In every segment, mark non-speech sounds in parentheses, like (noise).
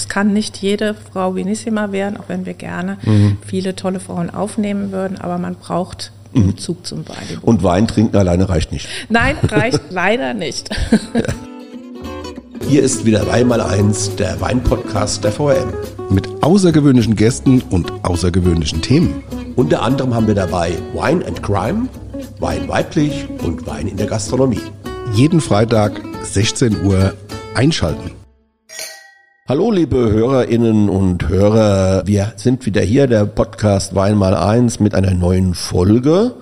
es kann nicht jede Frau Vinissima werden, auch wenn wir gerne mhm. viele tolle Frauen aufnehmen würden, aber man braucht mhm. Zug zum Wein. Und Wein trinken alleine reicht nicht. Nein, reicht (laughs) leider nicht. Ja. Hier ist wieder Wein eins, der Weinpodcast der VM. Mit außergewöhnlichen Gästen und außergewöhnlichen Themen. Unter anderem haben wir dabei Wine and Crime, Wein weiblich und Wein in der Gastronomie. Jeden Freitag 16 Uhr einschalten. Hallo liebe Hörerinnen und Hörer, wir sind wieder hier, der Podcast Wein mal eins mit einer neuen Folge.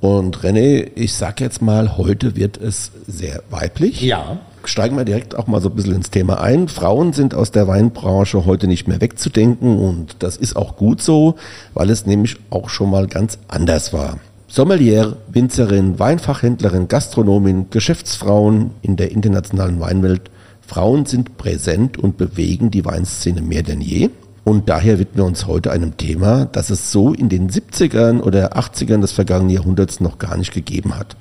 Und René, ich sag jetzt mal, heute wird es sehr weiblich. Ja. Steigen wir direkt auch mal so ein bisschen ins Thema ein. Frauen sind aus der Weinbranche heute nicht mehr wegzudenken und das ist auch gut so, weil es nämlich auch schon mal ganz anders war. Sommelier, Winzerin, Weinfachhändlerin, Gastronomin, Geschäftsfrauen in der internationalen Weinwelt Frauen sind präsent und bewegen die Weinszene mehr denn je. Und daher widmen wir uns heute einem Thema, das es so in den 70ern oder 80ern des vergangenen Jahrhunderts noch gar nicht gegeben hat.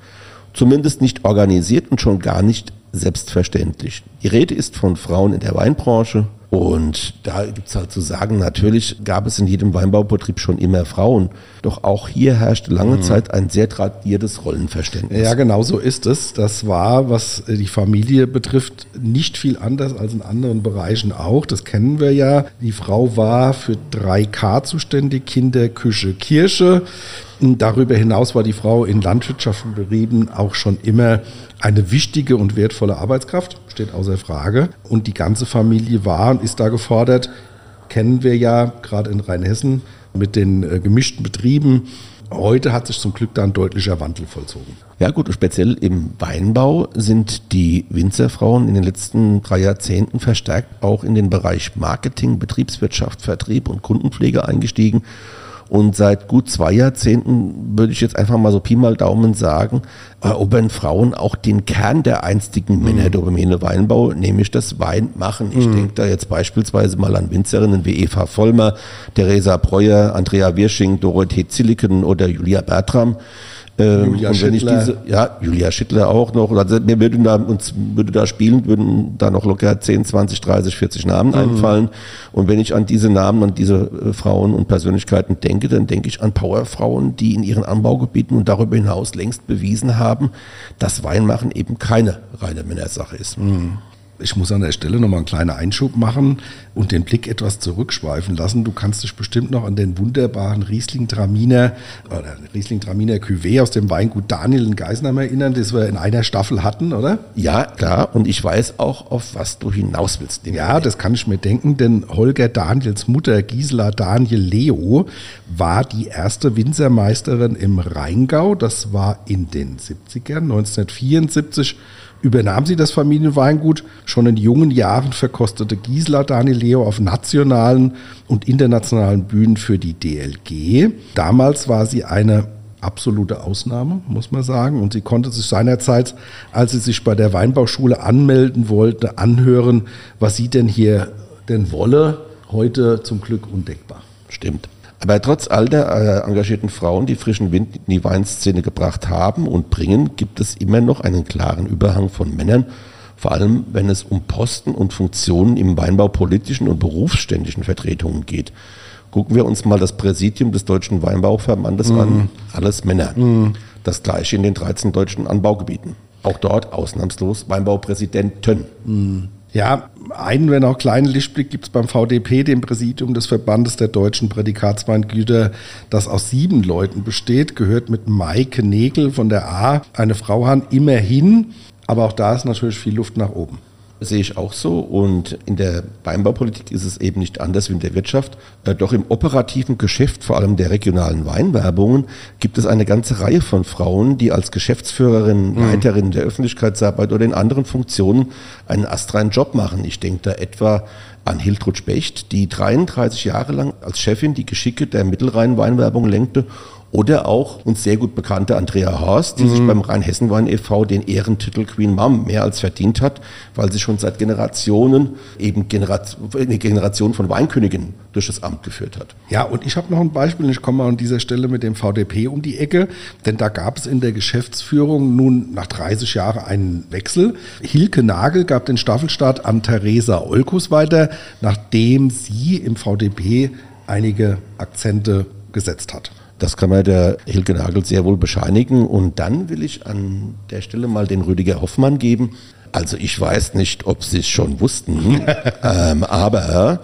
Zumindest nicht organisiert und schon gar nicht selbstverständlich. Die Rede ist von Frauen in der Weinbranche, und da gibt's halt zu sagen, natürlich gab es in jedem Weinbaubetrieb schon immer Frauen. Doch auch hier herrschte lange mhm. Zeit ein sehr tradiertes Rollenverständnis. Ja, genau so ist es. Das war, was die Familie betrifft, nicht viel anders als in anderen Bereichen auch. Das kennen wir ja. Die Frau war für 3K zuständig, Kinder, Küche, Kirche. Darüber hinaus war die Frau in landwirtschaftlichen Betrieben auch schon immer eine wichtige und wertvolle Arbeitskraft, steht außer Frage. Und die ganze Familie war und ist da gefordert. Kennen wir ja gerade in Rheinhessen mit den äh, gemischten Betrieben. Heute hat sich zum Glück da ein deutlicher Wandel vollzogen. Ja gut, speziell im Weinbau sind die Winzerfrauen in den letzten drei Jahrzehnten verstärkt auch in den Bereich Marketing, Betriebswirtschaft, Vertrieb und Kundenpflege eingestiegen und seit gut zwei Jahrzehnten würde ich jetzt einfach mal so Pi mal Daumen sagen, erobern Frauen auch den Kern der einstigen mhm. Männerdomäne Weinbau, nämlich das Weinmachen. Ich mhm. denke da jetzt beispielsweise mal an Winzerinnen wie Eva Vollmer, Theresa Breuer, Andrea Wirsching, Dorothee Zilliken oder Julia Bertram ähm, Julia und wenn ich diese, ja, Julia Schittler auch noch, also mir würden da, uns würde da spielen, würden da noch locker 10, 20, 30, 40 Namen mhm. einfallen. Und wenn ich an diese Namen, an diese äh, Frauen und Persönlichkeiten denke, dann denke ich an Powerfrauen, die in ihren Anbaugebieten und darüber hinaus längst bewiesen haben, dass Weinmachen eben keine reine Männersache ist. Mhm ich muss an der Stelle nochmal einen kleinen Einschub machen und den Blick etwas zurückschweifen lassen. Du kannst dich bestimmt noch an den wunderbaren Riesling Traminer oder Riesling Traminer Cuvée aus dem Weingut Daniel in Geisenheim erinnern, das wir in einer Staffel hatten, oder? Ja, klar. Und ich weiß auch, auf was du hinaus willst. Ja, das kann ich mir denken, denn Holger Daniels Mutter Gisela Daniel Leo war die erste Winzermeisterin im Rheingau. Das war in den 70ern, 1974 übernahm sie das Familienweingut. Schon in jungen Jahren verkostete Gisela Daniel Leo auf nationalen und internationalen Bühnen für die DLG. Damals war sie eine absolute Ausnahme, muss man sagen. Und sie konnte sich seinerzeit, als sie sich bei der Weinbauschule anmelden wollte, anhören, was sie denn hier denn wolle. Heute zum Glück undenkbar. Stimmt. Aber trotz all der äh, engagierten Frauen, die frischen Wind in die Weinszene gebracht haben und bringen, gibt es immer noch einen klaren Überhang von Männern, vor allem wenn es um Posten und Funktionen im Weinbau politischen und berufsständischen Vertretungen geht. Gucken wir uns mal das Präsidium des Deutschen Weinbauverbandes mhm. an. Alles Männer. Mhm. Das gleiche in den 13 deutschen Anbaugebieten. Auch dort ausnahmslos Weinbaupräsidenten. Mhm. Ja, einen, wenn auch kleinen Lichtblick gibt es beim VDP, dem Präsidium des Verbandes der deutschen Prädikatsweingüter, das aus sieben Leuten besteht, gehört mit Maike Nägel von der A, eine Frau an, immerhin. Aber auch da ist natürlich viel Luft nach oben sehe ich auch so. Und in der Weinbaupolitik ist es eben nicht anders wie in der Wirtschaft. Äh, doch im operativen Geschäft, vor allem der regionalen Weinwerbungen, gibt es eine ganze Reihe von Frauen, die als Geschäftsführerin, mhm. Leiterin der Öffentlichkeitsarbeit oder in anderen Funktionen einen astreinen Job machen. Ich denke da etwa an Hiltrud Specht, die 33 Jahre lang als Chefin die Geschicke der Mittelrhein-Weinwerbung lenkte Oder auch uns sehr gut bekannte Andrea Horst, die mhm. sich beim Rheinhessenwein e.V. den Ehrentitel Queen Mom mehr als verdient hat, weil sie schon seit Generationen eben Generation, eine Generation von Weinköniginnen durch das Amt geführt hat. Ja, und ich habe noch ein Beispiel. Ich komme an dieser Stelle mit dem VDP um die Ecke, denn da gab es in der Geschäftsführung nun nach 30 Jahren einen Wechsel. Hilke Nagel gab den Staffelstart an Theresa Olkus weiter, nachdem sie im VDP einige Akzente gesetzt hat. Das kann man der Hilke Nagel sehr wohl bescheinigen. Und dann will ich an der Stelle mal den Rüdiger Hoffmann geben. Also ich weiß nicht, ob Sie es schon wussten, (laughs) ähm, aber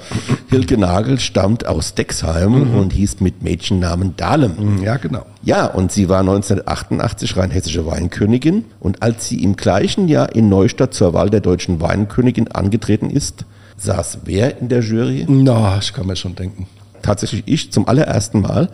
Hilke Nagel stammt aus Dexheim mhm. und hieß mit Mädchennamen Dahlem. Ja, genau. Ja, und sie war 1988 rheinhessische Weinkönigin und als sie im gleichen Jahr in Neustadt zur Wahl der deutschen Weinkönigin angetreten ist, saß wer in der Jury? Na, no, ich kann mir schon denken tatsächlich ich zum allerersten Mal,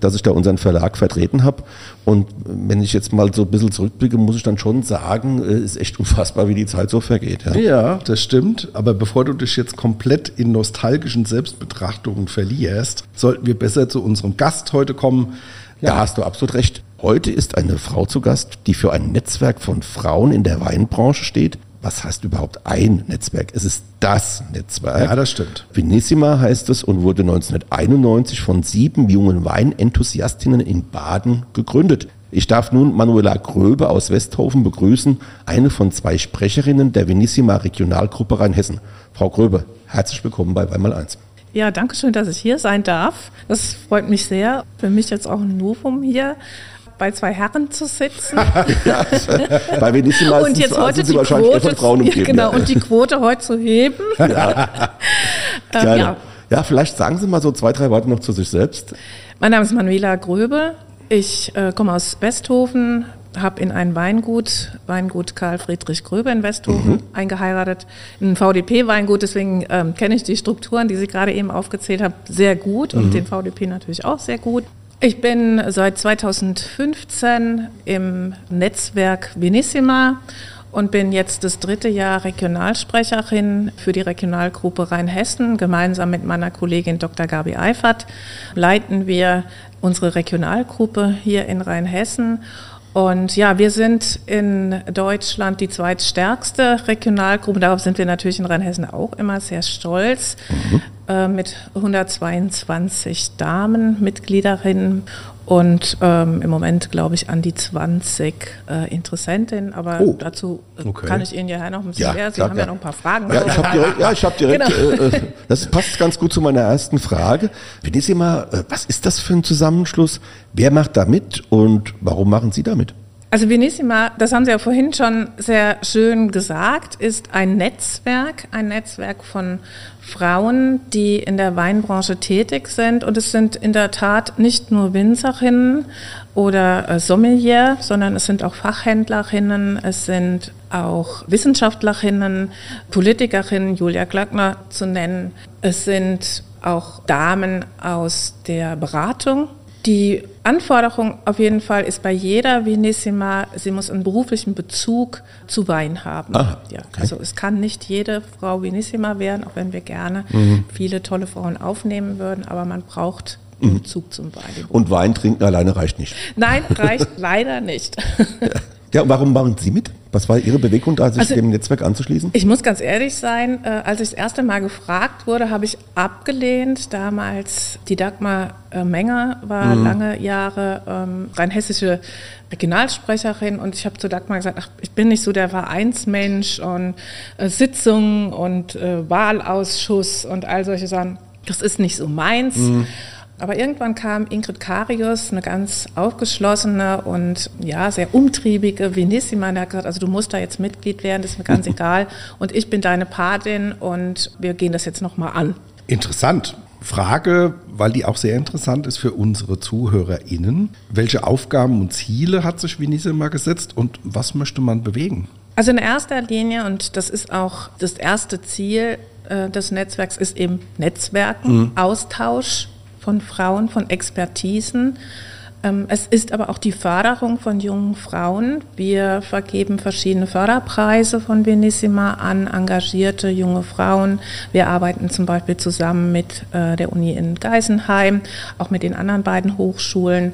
dass ich da unseren Verlag vertreten habe. Und wenn ich jetzt mal so ein bisschen zurückblicke, muss ich dann schon sagen, es äh, ist echt unfassbar, wie die Zeit so vergeht. Ja. ja, das stimmt. Aber bevor du dich jetzt komplett in nostalgischen Selbstbetrachtungen verlierst, sollten wir besser zu unserem Gast heute kommen. Ja. Da hast du absolut recht. Heute ist eine Frau zu Gast, die für ein Netzwerk von Frauen in der Weinbranche steht, was heißt überhaupt ein Netzwerk? Es ist das Netzwerk. Ja, das stimmt. Vinissima heißt es und wurde 1991 von sieben jungen Weinenthusiastinnen in Baden gegründet. Ich darf nun Manuela Gröbe aus Westhofen begrüßen, eine von zwei Sprecherinnen der Vinissima Regionalgruppe Rheinhessen. Frau Gröbe, herzlich willkommen bei Weinmal 1. Ja, danke schön, dass ich hier sein darf. Das freut mich sehr. Für mich jetzt auch ein Novum hier bei zwei Herren zu sitzen. (laughs) ja, bei Venissima und jetzt heute die Quote, Frauen umgeben, genau, ja. und die Quote heute zu heben. (laughs) Ja. ähm, ja. ja, vielleicht sagen Sie mal so zwei, drei Worte noch zu sich selbst. Mein Name ist Manuela Gröbe. Ich äh, komme aus Westhofen, habe in ein Weingut, Weingut Karl Friedrich Gröbe in Westhofen, mhm. eingeheiratet. Ein VDP-Weingut, deswegen ähm, kenne ich die Strukturen, die Sie gerade eben aufgezählt haben, sehr gut und mhm. den VDP natürlich auch sehr gut. Ich bin seit 2015 im Netzwerk Venissima und bin jetzt das dritte Jahr Regionalsprecherin für die Regionalgruppe Rheinhessen. Gemeinsam mit meiner Kollegin Dr. Gabi Eifert leiten wir unsere Regionalgruppe hier in Rheinhessen und ja, wir sind in Deutschland die zweitstärkste Regionalgruppe. Darauf sind wir natürlich in Rheinhessen auch immer sehr stolz. Mhm. Äh, mit 122 Damenmitgliederinnen und ähm, im Moment glaube ich an die 20 äh, Interessentinnen, aber oh, dazu äh, okay. kann ich Ihnen ja noch ein bisschen ja, mehr. Sie klar, haben ja. ja. noch ein paar Fragen. Ja, ich habe direkt, ja, ich hab direkt genau. äh, äh, das passt ganz gut zu meiner ersten Frage. Venissima, äh, was ist das für ein Zusammenschluss? Wer macht da mit und warum machen Sie da mit? Also Venissima, das haben Sie ja vorhin schon sehr schön gesagt, ist ein Netzwerk, ein Netzwerk von Frauen, die in der Weinbranche tätig sind. Und es sind in der Tat nicht nur Winzerinnen oder äh, Sommelier, sondern es sind auch Fachhändlerinnen, es sind auch Wissenschaftlerinnen, Politikerinnen, Julia Glöckner zu nennen. Es sind auch Damen aus der Beratung die Anforderung auf jeden Fall ist bei jeder Venissima, sie muss einen beruflichen Bezug zu Wein haben. Ja, okay. Also es kann nicht jede Frau Venissima werden, auch wenn wir gerne mhm. viele tolle Frauen aufnehmen würden, aber man braucht einen mhm. Bezug zum Wein. Und Wein trinken alleine reicht nicht. Nein, reicht (laughs) leider nicht. Ja. Warum machen Sie mit? Was war Ihre Bewegung da, sich also, dem Netzwerk anzuschließen? Ich muss ganz ehrlich sein, äh, als ich das erste Mal gefragt wurde, habe ich abgelehnt. Damals die Dagmar äh, Menger war mhm. lange Jahre ähm, rheinhessische Regionalsprecherin und ich habe zu Dagmar gesagt, ach, ich bin nicht so der Vereinsmensch und äh, Sitzungen und äh, Wahlausschuss und all solche Sachen. Das ist nicht so meins. Mhm. Aber irgendwann kam Ingrid Karius, eine ganz aufgeschlossene und ja, sehr umtriebige Venissima, und hat gesagt, also du musst da jetzt Mitglied werden, das ist mir ganz (laughs) egal. Und ich bin deine Patin und wir gehen das jetzt nochmal an. Interessant. Frage, weil die auch sehr interessant ist für unsere ZuhörerInnen. Welche Aufgaben und Ziele hat sich Venissima gesetzt und was möchte man bewegen? Also in erster Linie, und das ist auch das erste Ziel äh, des Netzwerks, ist eben Netzwerken, mhm. Austausch von Frauen, von Expertisen. Ähm, es ist aber auch die Förderung von jungen Frauen. Wir vergeben verschiedene Förderpreise von Venissima an engagierte junge Frauen. Wir arbeiten zum Beispiel zusammen mit äh, der Uni in Geisenheim, auch mit den anderen beiden Hochschulen.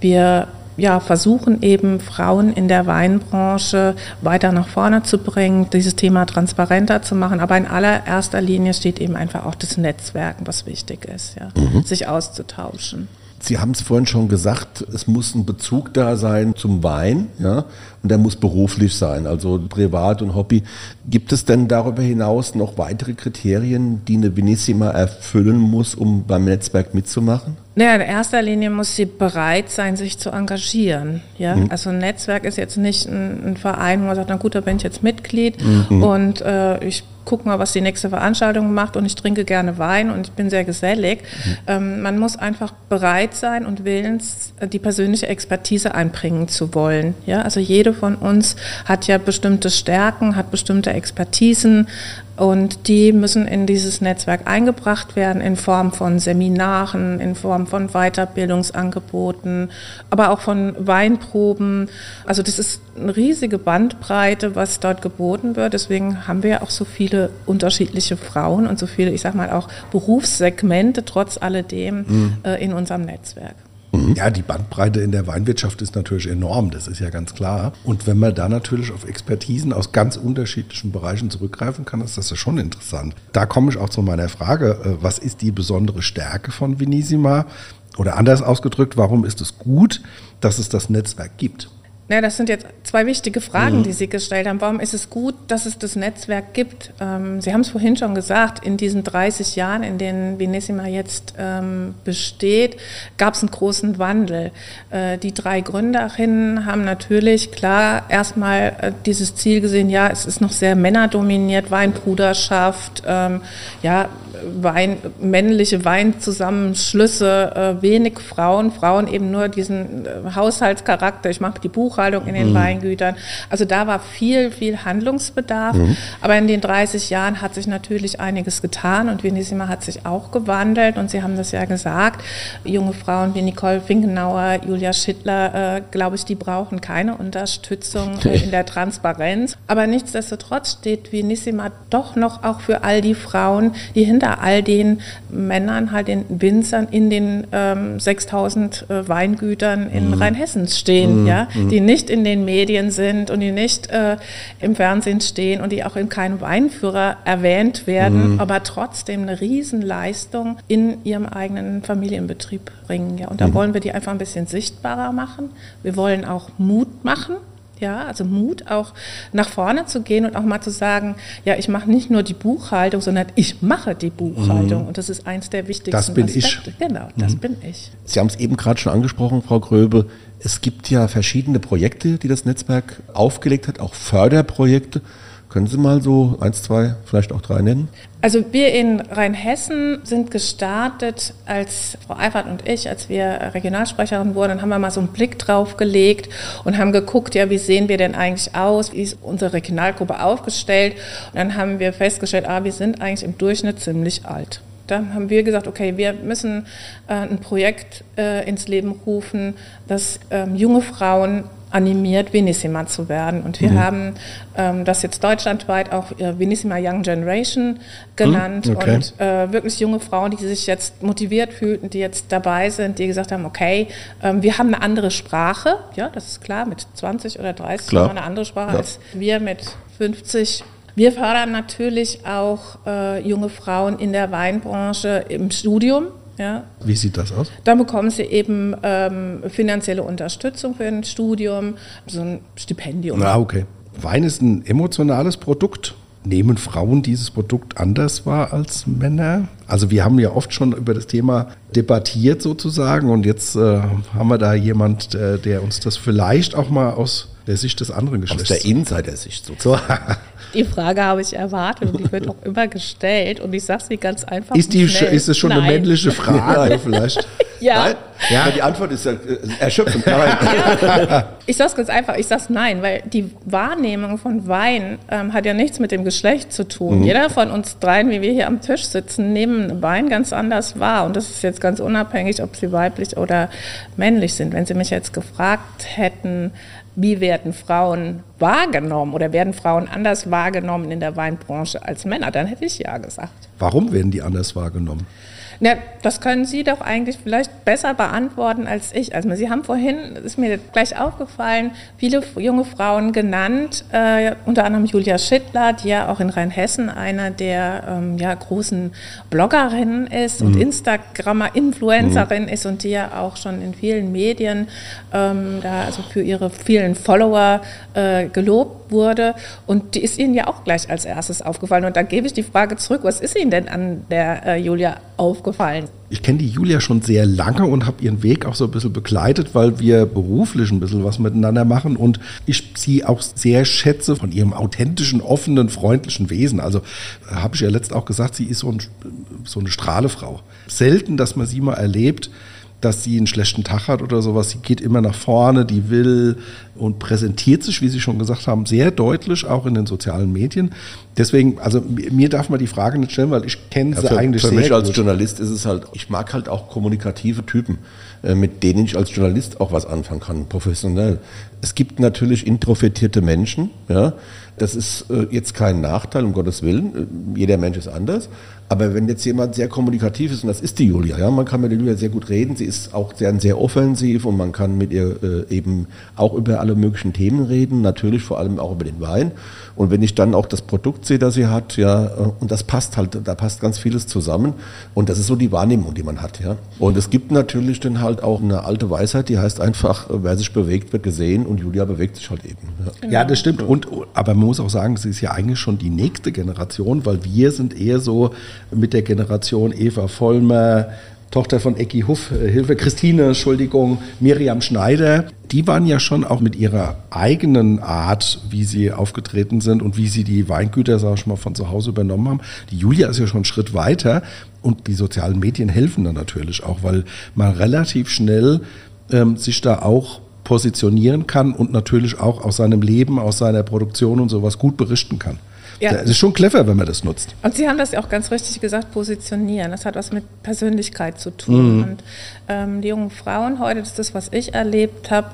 Wir ja, versuchen eben Frauen in der Weinbranche weiter nach vorne zu bringen, dieses Thema transparenter zu machen. Aber in allererster Linie steht eben einfach auch das Netzwerken, was wichtig ist, ja, mhm. sich auszutauschen. Sie haben es vorhin schon gesagt, es muss ein Bezug da sein zum Wein, ja, und der muss beruflich sein, also privat und Hobby. Gibt es denn darüber hinaus noch weitere Kriterien, die eine Venissima erfüllen muss, um beim Netzwerk mitzumachen? Naja, in erster Linie muss sie bereit sein, sich zu engagieren. Ja? Mhm. Also ein Netzwerk ist jetzt nicht ein, ein, Verein, wo man sagt, na gut, da bin ich jetzt Mitglied mhm. und äh, ich guck mal, was die nächste Veranstaltung macht und ich trinke gerne Wein und ich bin sehr gesellig. Mhm. Ähm, man muss einfach bereit sein und willens, die persönliche Expertise einbringen zu wollen. Ja? Also jede von uns hat ja bestimmte Stärken, hat bestimmte Expertisen, und die müssen in dieses Netzwerk eingebracht werden in Form von Seminaren, in Form von Weiterbildungsangeboten, aber auch von Weinproben. Also das ist eine riesige Bandbreite, was dort geboten wird. Deswegen haben wir auch so viele unterschiedliche Frauen und so viele, ich sag mal, auch Berufssegmente trotz alledem mhm. äh, in unserem Netzwerk. Mhm. Ja, die Bandbreite in der Weinwirtschaft ist natürlich enorm, das ist ja ganz klar. Und wenn man da natürlich auf Expertisen aus ganz unterschiedlichen Bereichen zurückgreifen kann, ist das ja schon interessant. Da komme ich auch zu meiner Frage, äh, was ist die besondere Stärke von Vinissima? Oder anders ausgedrückt, warum ist es gut, dass es das Netzwerk gibt? Ja, das sind jetzt zwei wichtige Fragen, mhm. die Sie gestellt haben. Warum ist es gut, dass es das Netzwerk gibt? Ähm, Sie haben es vorhin schon gesagt, in diesen 30 Jahren, in denen Venissima jetzt ähm, besteht, gab es einen großen Wandel. Äh, die drei Gründerinnen haben natürlich klar erstmal äh, dieses Ziel gesehen, ja, es ist noch sehr männerdominiert, Weinbruderschaft, ähm, ja, Wein, männliche Weinzusammenschlüsse, äh, wenig Frauen, Frauen eben nur diesen äh, Haushaltscharakter, ich mache die Buchhaltung in den mhm. Weingütern. Also da war viel, viel Handlungsbedarf. Mhm. Aber in den 30 Jahren hat sich natürlich einiges getan und Venissima hat sich auch gewandelt und Sie haben das ja gesagt, junge Frauen wie Nicole Finkenauer, Julia Schittler, äh, glaube ich, die brauchen keine Unterstützung äh, in der Transparenz. Aber nichtsdestotrotz steht Venissima doch noch auch für all die Frauen, die hinter hinter all den Männern, halt den Winzern in den ähm, 6000 äh, Weingütern in mhm. Rheinhessen stehen, mhm. ja, mhm. die nicht in den Medien sind und die nicht äh, im Fernsehen stehen und die auch in keinem Weinführer erwähnt werden, mhm. aber trotzdem eine Riesenleistung in ihrem eigenen Familienbetrieb bringen. Ja. Und da mhm. wollen wir die einfach ein bisschen sichtbarer machen. Wir wollen auch Mut machen. Ja, also Mut auch nach vorne zu gehen und auch mal zu sagen, ja, ich mache nicht nur die Buchhaltung, sondern ich mache die Buchhaltung. Mhm. Und das ist eins der wichtigsten Das bin Aspekte. ich. Genau, das mhm. bin ich. Sie haben es eben gerade schon angesprochen, Frau Gröbe. Es gibt ja verschiedene Projekte, die das Netzwerk aufgelegt hat, auch Förderprojekte. Können Sie mal so eins, zwei, vielleicht auch drei nennen? Also wir in Rheinhessen sind gestartet, als Frau Eifert und ich, als wir Regionalsprecherin wurden, dann haben wir mal so einen Blick drauf gelegt und haben geguckt, ja, wie sehen wir denn eigentlich aus, wie ist unsere Regionalgruppe aufgestellt. Und dann haben wir festgestellt, ah, wir sind eigentlich im Durchschnitt ziemlich alt. Dann haben wir gesagt, okay, wir müssen äh, ein Projekt äh, ins Leben rufen, das ähm, junge Frauen animiert, Venissima zu werden. Und wir mhm. haben ähm, das jetzt deutschlandweit auch äh, Venissima Young Generation genannt. Mhm, okay. Und äh, wirklich junge Frauen, die sich jetzt motiviert fühlten, die jetzt dabei sind, die gesagt haben, okay, ähm, wir haben eine andere Sprache. Ja, das ist klar, mit 20 oder 30 klar. haben wir eine andere Sprache ja. als wir mit 50. Wir fördern natürlich auch äh, junge Frauen in der Weinbranche im Studium. Ja. Wie sieht das aus? Dann bekommen sie eben ähm, finanzielle Unterstützung für ein Studium, so ein Stipendium. Ah, okay. Wein ist ein emotionales Produkt. Nehmen Frauen dieses Produkt anders wahr als Männer? Also wir haben ja oft schon über das Thema debattiert sozusagen und jetzt äh, haben wir da jemand, äh, der uns das vielleicht auch mal aus der Sicht des anderen Geschlechts. Aus der Insider-Sicht sozusagen. (laughs) Die Frage habe ich erwartet und die wird auch immer gestellt und ich sage sie ganz einfach. Ist, die, ist es schon Nein. eine männliche Frage vielleicht? (laughs) Ja. Nein? Ja. Die Antwort ist ja äh, erschöpfend. Nein. (laughs) Ich sag's ganz einfach, ich sag's nein, weil die Wahrnehmung von Wein ähm, hat ja nichts mit dem Geschlecht zu tun. Mhm. Jeder von uns dreien, wie wir hier am Tisch sitzen, nehmen Wein ganz anders wahr. Und das ist jetzt ganz unabhängig, ob sie weiblich oder männlich sind. Wenn Sie mich jetzt gefragt hätten, wie werden Frauen wahrgenommen oder werden Frauen anders wahrgenommen in der Weinbranche als Männer, dann hätte ich ja gesagt. Warum werden die anders wahrgenommen? Ja, das können Sie doch eigentlich vielleicht besser beantworten als ich. Also Sie haben vorhin, ist mir gleich aufgefallen, viele junge Frauen genannt, äh, unter anderem Julia Schittler, die ja auch in Rheinhessen einer der ähm, ja, großen Bloggerinnen ist mhm. und Instagrammer, Influencerin mhm. ist und die ja auch schon in vielen Medien ähm, da also für ihre vielen Follower äh, gelobt wurde. Und die ist Ihnen ja auch gleich als erstes aufgefallen. Und da gebe ich die Frage zurück, was ist Ihnen denn an der äh, Julia aufgefallen? Ich kenne die Julia schon sehr lange und habe ihren Weg auch so ein bisschen begleitet, weil wir beruflich ein bisschen was miteinander machen und ich sie auch sehr schätze von ihrem authentischen, offenen, freundlichen Wesen. Also äh, habe ich ja letzt auch gesagt, sie ist so, ein, so eine Strahlefrau. Selten, dass man sie mal erlebt, dass sie einen schlechten Tag hat oder sowas. Sie geht immer nach vorne, die will und präsentiert sich, wie Sie schon gesagt haben, sehr deutlich, auch in den sozialen Medien. Deswegen, also mir darf man die Frage nicht stellen, weil ich kenne ja, sie für, eigentlich für sehr mich als Journalist ist es halt, ich mag halt auch kommunikative Typen, äh, mit denen ich als Journalist auch was anfangen kann, professionell. Es gibt natürlich introvertierte Menschen, ja, das ist äh, jetzt kein Nachteil, um Gottes Willen. Äh, jeder Mensch ist anders. Aber wenn jetzt jemand sehr kommunikativ ist, und das ist die Julia, ja, man kann mit der Julia sehr gut reden, sie ist auch sehr, sehr offensiv und man kann mit ihr äh, eben auch über alle möglichen Themen reden, natürlich vor allem auch über den Wein. Und wenn ich dann auch das Produkt sehe, das sie hat, ja, äh, und das passt halt, da passt ganz vieles zusammen. Und das ist so die Wahrnehmung, die man hat, ja. Und es gibt natürlich dann halt auch eine alte Weisheit, die heißt einfach, wer sich bewegt, wird gesehen und Julia bewegt sich halt eben. Ja, genau. ja das stimmt. Und, aber man muss auch sagen, sie ist ja eigentlich schon die nächste Generation, weil wir sind eher so mit der Generation Eva Vollmer, Tochter von Ecki Huff, äh, Hilfe Christine, Entschuldigung, Miriam Schneider, die waren ja schon auch mit ihrer eigenen Art, wie sie aufgetreten sind und wie sie die Weingüter, sag ich mal, von zu Hause übernommen haben. Die Julia ist ja schon einen Schritt weiter und die sozialen Medien helfen dann natürlich auch, weil man relativ schnell ähm, sich da auch positionieren kann und natürlich auch aus seinem Leben, aus seiner Produktion und sowas gut berichten kann. Ja. Das ist schon clever, wenn man das nutzt. Und Sie haben das ja auch ganz richtig gesagt, positionieren. Das hat was mit Persönlichkeit zu tun. Mhm. Und ähm, die jungen Frauen heute, das ist das, was ich erlebt habe,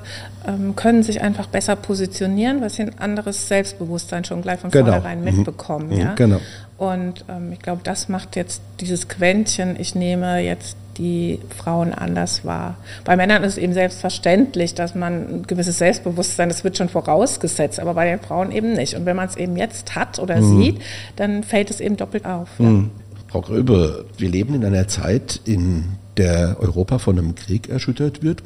ähm, können sich einfach besser positionieren, weil sie ein anderes Selbstbewusstsein schon gleich von genau. vornherein mhm. mitbekommen. Mhm. Ja? Genau. Und ähm, ich glaube, das macht jetzt dieses Quäntchen, ich nehme jetzt die Frauen anders wahr. Bei Männern ist es eben selbstverständlich, dass man ein gewisses Selbstbewusstsein, das wird schon vorausgesetzt, aber bei den Frauen eben nicht. Und wenn man es eben jetzt hat oder mhm. sieht, dann fällt es eben doppelt auf. Ja. Mhm. Frau Gröbe, wir leben in einer Zeit, in der Europa von einem Krieg erschüttert wird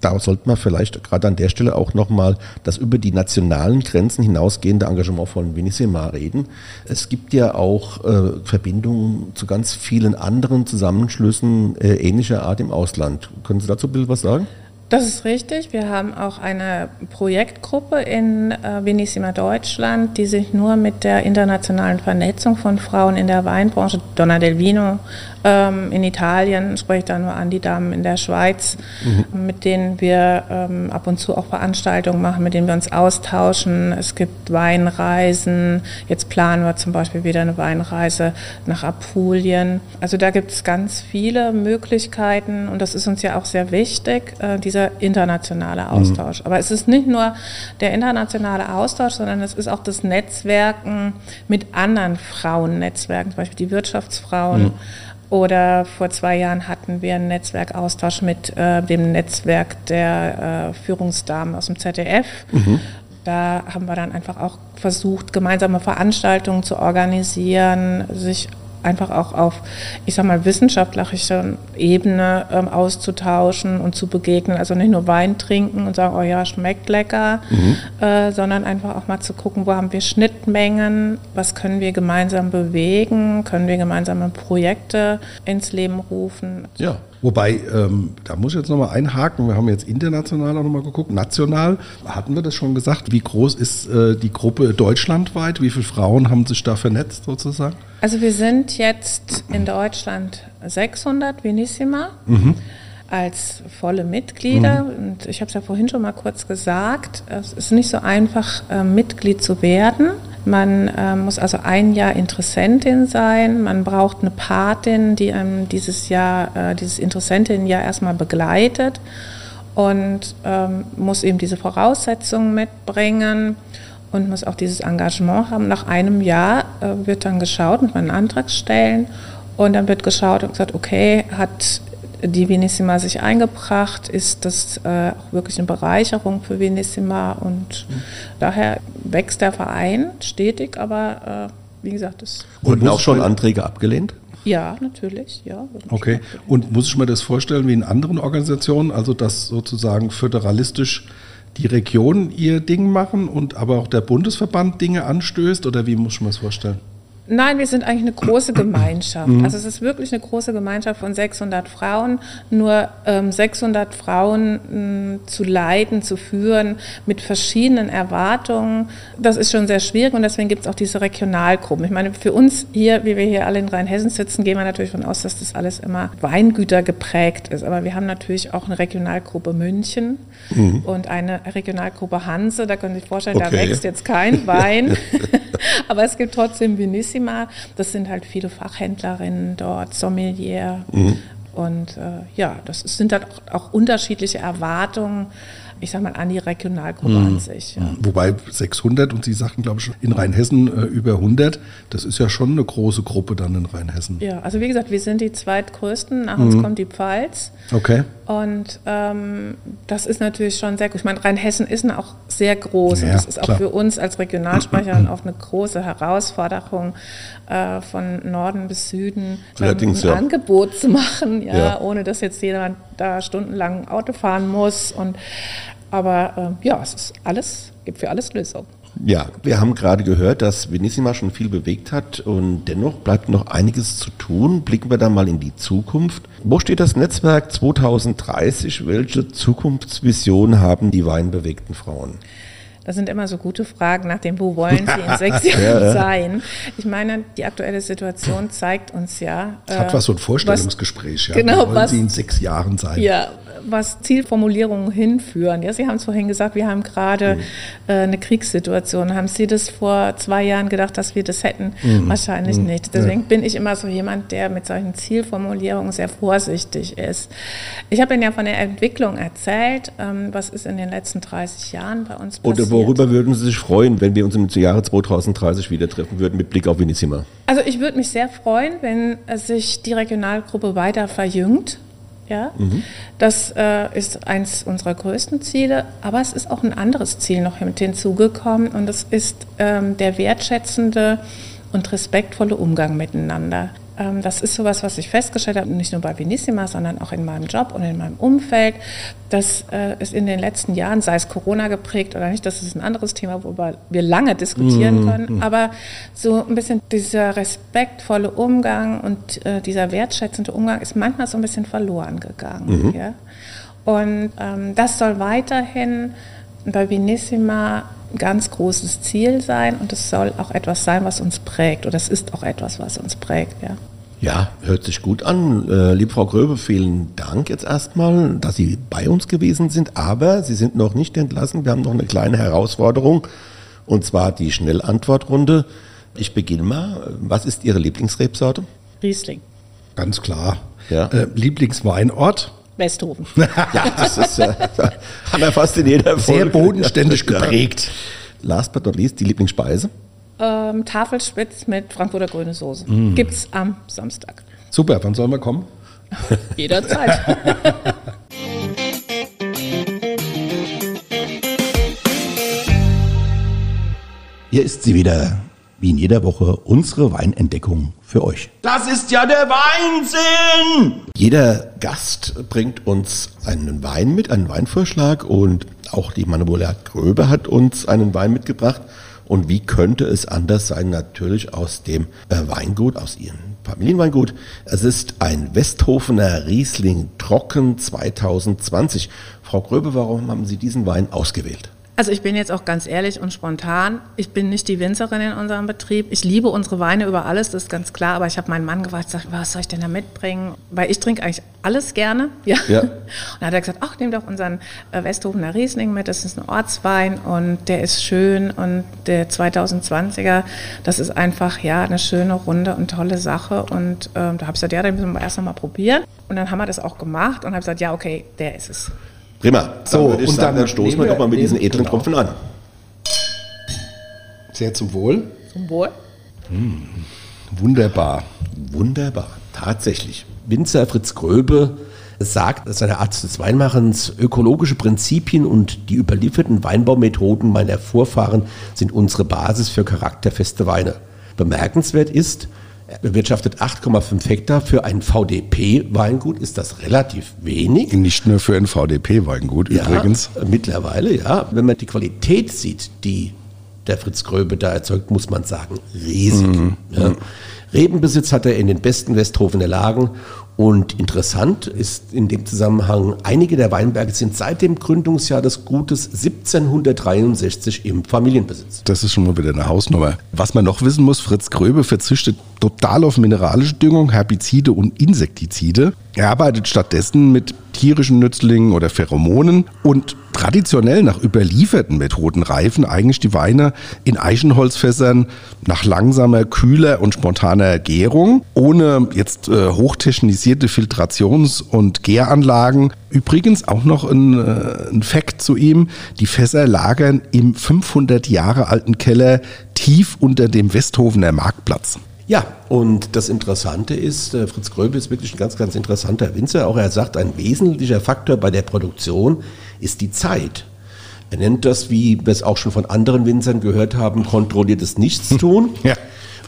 da sollte man vielleicht gerade an der Stelle auch nochmal das über die nationalen Grenzen hinausgehende Engagement von Vinissima reden. Es gibt ja auch äh, Verbindungen zu ganz vielen anderen Zusammenschlüssen äh, ähnlicher Art im Ausland. Können Sie dazu ein bisschen was sagen? Das ist richtig. Wir haben auch eine Projektgruppe in äh, Venissima Deutschland, die sich nur mit der internationalen Vernetzung von Frauen in der Weinbranche, Donna del Vino ähm, in Italien, spreche ich da nur an die Damen in der Schweiz, mhm. mit denen wir ähm, ab und zu auch Veranstaltungen machen, mit denen wir uns austauschen. Es gibt Weinreisen. Jetzt planen wir zum Beispiel wieder eine Weinreise nach Apulien. Also da gibt es ganz viele Möglichkeiten und das ist uns ja auch sehr wichtig, äh, dieser internationale mhm. Austausch. Mhm. Aber es ist nicht nur der internationale Austausch, sondern es ist auch das Netzwerken mit anderen Frauennetzwerken, zum Beispiel die Wirtschaftsfrauen. Mhm oder vor zwei Jahren hatten wir einen Netzwerkaustausch mit äh, dem Netzwerk der äh, Führungsdamen aus dem ZDF. Mhm. Da haben wir dann einfach auch versucht, gemeinsame Veranstaltungen zu organisieren, sich einfach auch auf, ich sag mal, wissenschaftlicher Ebene ähm, auszutauschen und zu begegnen. Also nicht nur Wein trinken und sagen, oh ja, schmeckt lecker, mhm. äh, sondern einfach auch mal zu gucken, wo haben wir Schnittmengen, was können wir gemeinsam bewegen, können wir gemeinsame Projekte ins Leben rufen. Ja, Wobei, ähm, da muss ich jetzt nochmal einhaken, wir haben jetzt international auch nochmal geguckt, national, hatten wir das schon gesagt, wie groß ist äh, die Gruppe deutschlandweit, wie viele Frauen haben sich da vernetzt sozusagen? Also wir sind jetzt in Deutschland 600 Venissima. Mhm. als volle Mitglieder. Mhm. Und ich habe es ja vorhin schon mal kurz gesagt, es ist nicht so einfach, äh, Mitglied zu werden. Man äh, muss also ein Jahr Interessentin sein. Man braucht eine Patin, die einem dieses Jahr, äh, dieses Interessentin-Jahr erstmal begleitet und ähm, muss eben diese Voraussetzungen mitbringen und muss auch dieses Engagement haben. Nach einem Jahr äh, wird dann geschaut, muss man einen Antrag stellen und dann wird geschaut und gesagt, okay, hat die Venissima sich eingebracht? Ist das äh, auch wirklich eine Bereicherung für Venissima? Und mhm. daher wächst der Verein stetig, aber äh, wie gesagt, das. Wurden auch schon Anträge abgelehnt? Ja, natürlich, ja. Okay. Und muss ich mir das vorstellen wie in anderen Organisationen, also dass sozusagen föderalistisch die Regionen ihr Ding machen und aber auch der Bundesverband Dinge anstößt oder wie muss mir das vorstellen? Nein, wir sind eigentlich eine große (clears throat) Gemeinschaft. Mhm. Also es ist wirklich eine große Gemeinschaft von 600 Frauen. Nur ähm, 600 Frauen mh, hm, zu leiten, zu führen mit verschiedenen Erwartungen, das ist schon sehr schwierig und deswegen gibt es auch diese Regionalgruppen. Ich meine, für uns hier, wie wir hier alle in Rheinhessen sitzen, gehen wir natürlich davon aus, dass das alles immer Weingüter geprägt ist. Aber wir haben natürlich auch eine Regionalgruppe München mhm. und eine Regionalgruppe Hanse. Da können Sie sich vorstellen, okay. da wächst jetzt kein Wein. (laughs) (laughs) Aber es gibt trotzdem Vinicius Bellissima. Das sind halt viele Fachhändlerinnen dort, Sommelier. Mhm. Und äh, ja, das sind dann auch, auch unterschiedliche Erwartungen ich sag mal, an die Regionalgruppe mhm. an sich. Ja. Wobei 600 und Sie sagten, glaube ich, in Rheinhessen äh, über 100, das ist ja schon eine große Gruppe dann in Rheinhessen. Ja, also wie gesagt, wir sind die zweitgrößten, nach uns mhm. kommt die Pfalz. Okay. Und ähm, das ist natürlich schon sehr gut. Ich meine, Rheinhessen ist auch sehr groß ja, und das ist klar. auch für uns als Regionalsprecherin auch eine große Herausforderung, äh, von Norden bis Süden ein. Angebot zu machen, ja, ja, ohne dass jetzt jemand da stundenlang Auto fahren muss. Und aber äh, ja, es ist alles, gibt für alles Lösungen. Ja, wir haben gerade gehört, dass Venissima schon viel bewegt hat und dennoch bleibt noch einiges zu tun. Blicken wir da mal in die Zukunft. Wo steht das Netzwerk 2030? Welche Zukunftsvision haben die weinbewegten Frauen? Das sind immer so gute Fragen nach dem, wo wollen Sie in sechs (laughs) Jahren sein? Ich meine, die aktuelle Situation zeigt uns ja. Es hat was so ein Vorstellungsgespräch, was, ja. Genau, wo wollen was, Sie in sechs Jahren sein? Ja, was Zielformulierungen hinführen. Ja, Sie haben es vorhin gesagt, wir haben gerade mhm. äh, eine Kriegssituation. Haben Sie das vor zwei Jahren gedacht, dass wir das hätten? Mhm. Wahrscheinlich mhm. nicht. Deswegen ja. bin ich immer so jemand, der mit solchen Zielformulierungen sehr vorsichtig ist. Ich habe Ihnen ja von der Entwicklung erzählt, ähm, was ist in den letzten 30 Jahren bei uns passiert. Oder worüber würden Sie sich freuen, wenn wir uns im Jahre 2030 wieder treffen würden mit Blick auf Venissima? Also ich würde mich sehr freuen, wenn sich die Regionalgruppe weiter verjüngt ja? Mhm. Das äh, ist eins unserer größten Ziele, aber es ist auch ein anderes Ziel noch mit hinzugekommen und das ist ähm, der wertschätzende und respektvolle Umgang miteinander. Ähm, das ist sowas, was ich festgestellt habe, nicht nur bei Venissima, sondern auch in meinem Job und in meinem Umfeld. Das äh, ist in den letzten Jahren, sei es Corona geprägt oder nicht, das ist ein anderes Thema, worüber wir lange diskutieren mhm. können. Aber so ein bisschen dieser respektvolle Umgang und äh, dieser wertschätzende Umgang ist manchmal so ein bisschen verloren gegangen. Mhm. Ja? Und ähm, das soll weiterhin bei Venissima ein ganz großes Ziel sein und es soll auch etwas sein, was uns prägt oder es ist auch etwas, was uns prägt, ja. Ja, hört sich gut an. Äh, liebe Frau Gröbe, vielen Dank jetzt erstmal, dass Sie bei uns gewesen sind. Aber Sie sind noch nicht entlassen. Wir haben noch eine kleine Herausforderung und zwar die Schnellantwortrunde. Ich beginne mal. Was ist Ihre Lieblingsrebsorte? Riesling. Ganz klar. Ja. Äh, Lieblingsweinort? Westhofen. (laughs) ja, das ist, äh, (laughs) haben wir fast in jeder Folge. Sehr bodenständig geprägt. Last but not least, die Lieblingsspeise? Ähm, Tafelspitz mit Frankfurter grüne Soße. Mm. Gibt's am Samstag. Super, wann sollen wir kommen? (laughs) Jederzeit. Hier ist sie wieder, wie in jeder Woche, unsere Weinentdeckung für euch. Das ist ja der Weinsinn! Jeder Gast bringt uns einen Wein mit, einen Weinvorschlag und auch die Manuela Gröbe hat uns einen Wein mitgebracht. Und wie könnte es anders sein? Natürlich aus dem äh, Weingut, aus ihrem Familienweingut. Es ist ein Westhofener Riesling Trocken 2020. Frau Gröbe, warum haben Sie diesen Wein ausgewählt? Also ich bin jetzt auch ganz ehrlich und spontan. Ich bin nicht die Winzerin in unserem Betrieb. Ich liebe unsere Weine über alles, das ist ganz klar. Aber ich habe meinen Mann gefragt, sag, was soll ich denn da mitbringen? Weil ich trinke eigentlich alles gerne. Ja. Ja. (laughs) Und dann hat er gesagt, ach, nimm doch unseren äh, Westhofener Riesling mit. Das ist ein Ortswein und der ist schön. Und der 2020er, das ist einfach ja eine schöne Runde und tolle Sache. Und ähm, da habe ich gesagt, ja, den müssen wir erst noch mal probieren. Und dann haben wir das auch gemacht und habe gesagt, ja, okay, der ist es. Prima. So, dann würde ich und sagen, dann dann stoßen wir doch mal mit diesen edlen genau. Tropfen an. Sehr zum Wohl. Zum Wohl. Wunderbar. Wunderbar, tatsächlich. Winzer Fritz Gröbe sagt, dass seine Art des Weinmachens ökologische Prinzipien und die überlieferten Weinbaumethoden meiner Vorfahren sind unsere Basis für charakterfeste Weine. Bemerkenswert ist, bewirtschaftet 8,5 Hektar für ein VDP-Weingut, ist das relativ wenig. Nicht nur für ein VDP-Weingut übrigens. Ja, mittlerweile, ja. Wenn man die Qualität sieht, die der Fritz Gröbe da erzeugt, muss man sagen, riesig. Mhm. Ja. Rebenbesitz hat er in den besten Westhofener Lagen. Und interessant ist in dem Zusammenhang, einige der Weinberge sind seit dem Gründungsjahr des Gutes 1763 im Familienbesitz. Das ist schon mal wieder eine Hausnummer. Was man noch wissen muss, Fritz Gröbe verzichtet total auf mineralische Düngung, Herbizide und Insektizide. Er arbeitet stattdessen mit tierischen Nützlingen oder Pheromonen und traditionell nach überlieferten Methoden reifen eigentlich die Weine in Eichenholzfässern nach langsamer, kühler und spontaner Gärung, ohne jetzt äh, hochtechnisierte Filtrations- und Gäranlagen. Übrigens auch noch ein, äh, ein Fakt zu ihm, die Fässer lagern im 500 Jahre alten Keller tief unter dem Westhofener Marktplatz. Ja, und das Interessante ist, äh, Fritz Gröbe ist wirklich ein ganz, ganz interessanter Winzer. Auch er sagt, ein wesentlicher Faktor bei der Produktion ist die Zeit. Er nennt das, wie wir es auch schon von anderen Winzern gehört haben, kontrolliertes Nichtstun. (laughs) Ja.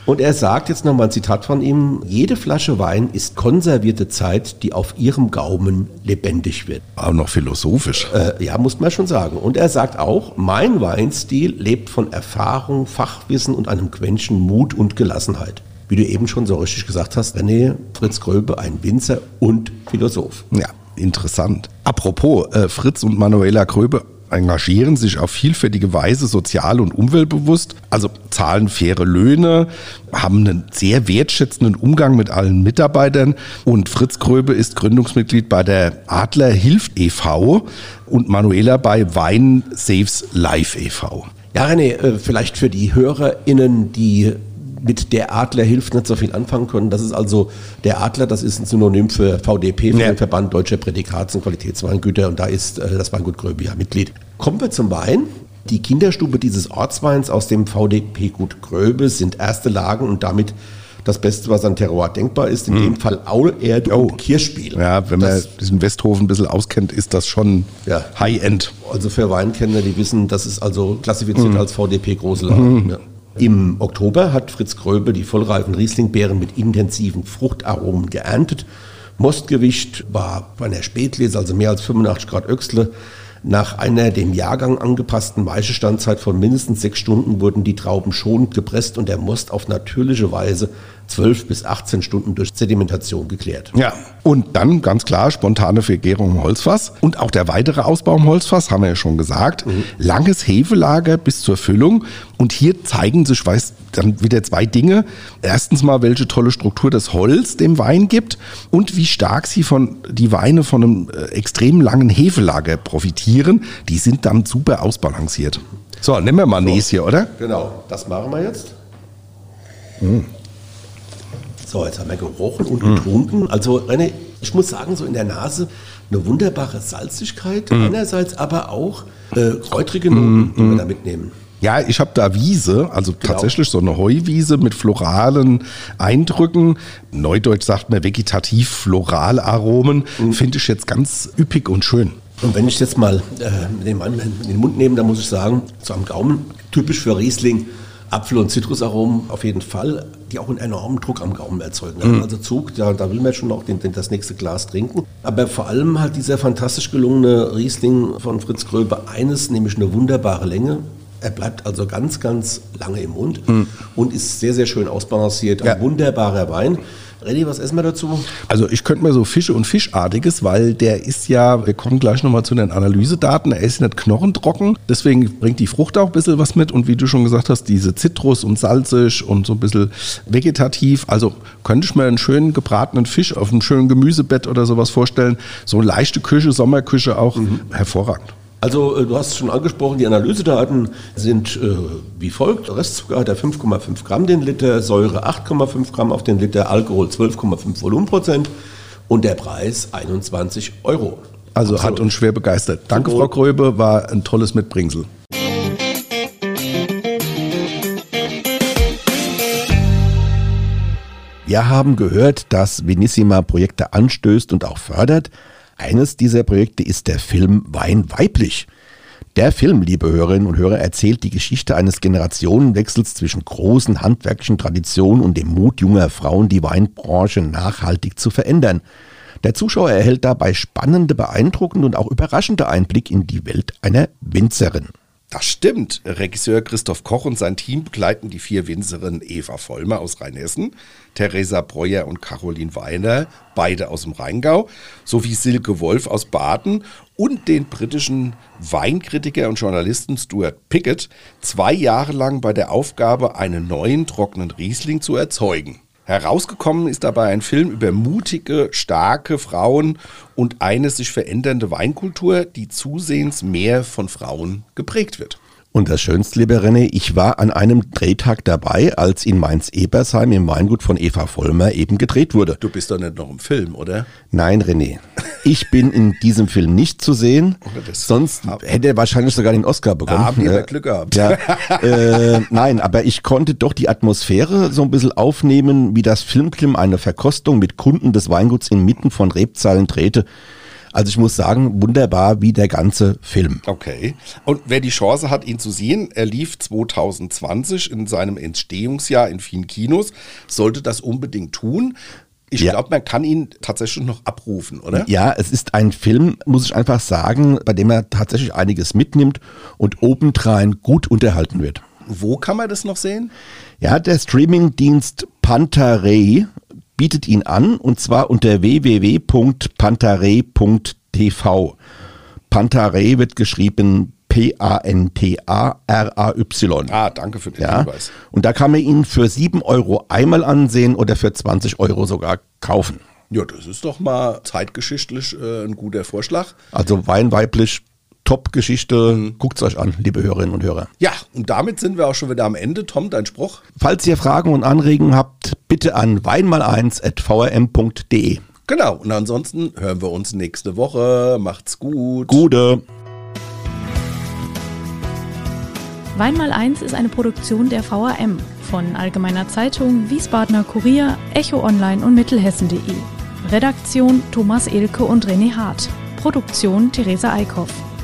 Und er sagt jetzt nochmal ein Zitat von ihm, jede Flasche Wein ist konservierte Zeit, die auf ihrem Gaumen lebendig wird. Auch noch philosophisch. Äh, ja, muss man schon sagen. Und er sagt auch, mein Weinstil lebt von Erfahrung, Fachwissen und einem Quäntchen Mut und Gelassenheit. Wie du eben schon so richtig gesagt hast, René Fritz Gröbe, ein Winzer und Philosoph. Ja, interessant. Apropos, äh, Fritz und Manuela Gröbe engagieren sich auf vielfältige Weise sozial und umweltbewusst, also zahlen faire Löhne, haben einen sehr wertschätzenden Umgang mit allen Mitarbeitern und Fritz Gröbe ist Gründungsmitglied bei der Adler Hilft e.V. und Manuela bei Wein Saves Life e.V. Ja, René, äh, vielleicht für die HörerInnen, die mit der Adler hilft nicht so viel anfangen können. Das ist also der Adler, das ist ein Synonym für VDP, für Ja. den Verband Deutscher Prädikats- und Qualitätsweingüter und da ist äh, das Weingut Gröbe ja Mitglied. Kommen wir zum Wein. Die Kinderstube dieses Ortsweins aus dem VDP-Gut Gröbe sind erste Lagen und damit das Beste, was an Terroir denkbar ist, in dem Fall Aulerde und Kirschspiel. Oh. Ja, wenn man Das- diesen Westhofen ein bisschen auskennt, ist das schon Ja. High-End. Also für Weinkenner, die wissen, das ist also klassifiziert als VDP große Lagen. Ja. Im Oktober hat Fritz Gröbe die vollreifen Rieslingbeeren mit intensiven Fruchtaromen geerntet. Mostgewicht war bei einer Spätlese, also mehr als 85 Grad Öxle. Nach einer dem Jahrgang angepassten Weichestandzeit von mindestens sechs Stunden wurden die Trauben schonend gepresst und der Most auf natürliche Weise 12 bis 18 Stunden durch Sedimentation geklärt. Ja, und dann ganz klar spontane Vergärung im Holzfass und auch der weitere Ausbau im Holzfass, haben wir ja schon gesagt. Langes Hefelager bis zur Füllung und hier zeigen sich, weiß, dann wieder zwei Dinge. Erstens mal, welche tolle Struktur das Holz dem Wein gibt und wie stark sie von, die Weine von einem äh, extrem langen Hefelager profitieren. Die sind dann super ausbalanciert. So, nehmen wir mal Nes hier, oder? Genau, das machen wir jetzt. So, jetzt haben wir gerochen und getrunken. Also, René, ich muss sagen, so in der Nase eine wunderbare Salzigkeit, einerseits aber auch äh, kräutrige Noten, die wir da mitnehmen. Ja, ich habe da Wiese, also tatsächlich so eine Heuwiese mit floralen Eindrücken. Neudeutsch sagt man vegetativ-floral-Aromen. Finde ich jetzt ganz üppig und schön. Und wenn ich jetzt mal äh, den, Mann in den Mund nehme, dann muss ich sagen, so am Gaumen, typisch für Riesling, Apfel- und Zitrusaromen auf jeden Fall, die auch einen enormen Druck am Gaumen erzeugen. Also Zug, ja, da will man schon noch den, den, das nächste Glas trinken. Aber vor allem hat dieser fantastisch gelungene Riesling von Fritz Gröbe eines, nämlich eine wunderbare Länge. Er bleibt also ganz, ganz lange im Mund und ist sehr, sehr schön ausbalanciert. Ein Ja. wunderbarer Wein. René, was essen wir dazu? Also ich könnte mir so Fische und Fischartiges, weil der ist ja, wir kommen gleich nochmal zu den Analysedaten, er ist nicht knochentrocken, deswegen bringt die Frucht auch ein bisschen was mit und wie du schon gesagt hast, diese Zitrus und salzig und so ein bisschen vegetativ. Also könnte ich mir einen schönen gebratenen Fisch auf einem schönen Gemüsebett oder sowas vorstellen. So eine leichte Küche, Sommerküche auch mhm. hervorragend. Also äh, du hast es schon angesprochen, die Analysedaten sind äh, wie folgt. Restzucker hat er 5,5 Gramm den Liter, Säure 8,5 Gramm auf den Liter, Alkohol 12,5 Volumenprozent und der Preis 21 Euro. Also Absolut. hat uns schwer begeistert. Danke, Frau Gröbe, war ein tolles Mitbringsel. Wir haben gehört, dass Venissima Projekte anstößt und auch fördert. Eines dieser Projekte ist der Film Wein weiblich. Der Film, liebe Hörerinnen und Hörer, erzählt die Geschichte eines Generationenwechsels zwischen großen handwerklichen Traditionen und dem Mut junger Frauen, die Weinbranche nachhaltig zu verändern. Der Zuschauer erhält dabei spannende, beeindruckende und auch überraschende Einblick in die Welt einer Winzerin. Das stimmt. Regisseur Christoph Koch und sein Team begleiten die vier Winzerinnen Eva Vollmer aus Rheinhessen, Theresa Breuer und Caroline Weiner, beide aus dem Rheingau, sowie Silke Wolf aus Baden und den britischen Weinkritiker und Journalisten Stuart Pickett, zwei Jahre lang bei der Aufgabe, einen neuen trockenen Riesling zu erzeugen. Herausgekommen ist dabei ein Film über mutige, starke Frauen und eine sich verändernde Weinkultur, die zusehends mehr von Frauen geprägt wird. Und das Schönste, lieber René, ich war an einem Drehtag dabei, als in Mainz-Ebersheim im Weingut von Eva Vollmer eben gedreht wurde. Du bist doch nicht noch im Film, oder? Nein, René. Ich bin in diesem Film nicht zu sehen. Sonst hätte er wahrscheinlich sogar den Oscar bekommen. Haben wir äh, Glück gehabt. Ja, (laughs) äh, nein, aber ich konnte doch die Atmosphäre so ein bisschen aufnehmen, wie das Filmklim eine Verkostung mit Kunden des Weinguts inmitten von Rebzahlen drehte. Also ich muss sagen, wunderbar wie der ganze Film. Okay. Und wer die Chance hat, ihn zu sehen, er lief 2020 in seinem Entstehungsjahr in vielen Kinos, sollte das unbedingt tun. Ich ja. glaube, man kann ihn tatsächlich noch abrufen, oder? Ja, es ist ein Film, muss ich einfach sagen, bei dem er tatsächlich einiges mitnimmt und obendrein gut unterhalten wird. Wo kann man das noch sehen? Ja, der Streamingdienst Pantarei bietet ihn an und zwar unter www.pantare.tv. Pantare wird geschrieben P-A-N-T-A-R-A-Y. Ah, danke für den ja. Hinweis. Und da kann man ihn für 7 Euro einmal ansehen oder für 20 Euro sogar kaufen. Ja, das ist doch mal zeitgeschichtlich äh, ein guter Vorschlag. Also Wein weiblich Top-Geschichte. Mhm. Guckt es euch an, liebe Hörerinnen und Hörer. Ja, und damit sind wir auch schon wieder am Ende. Tom, dein Spruch? Falls ihr Fragen und Anregungen habt, bitte an weinmal1.vrm.de. Genau, und ansonsten hören wir uns nächste Woche. Macht's gut. Gute. Weinmal 1 ist eine Produktion der VRM von Allgemeiner Zeitung, Wiesbadener Kurier, Echo Online und Mittelhessen.de. Redaktion Thomas Elke und René Hart. Produktion Theresa Eickhoff.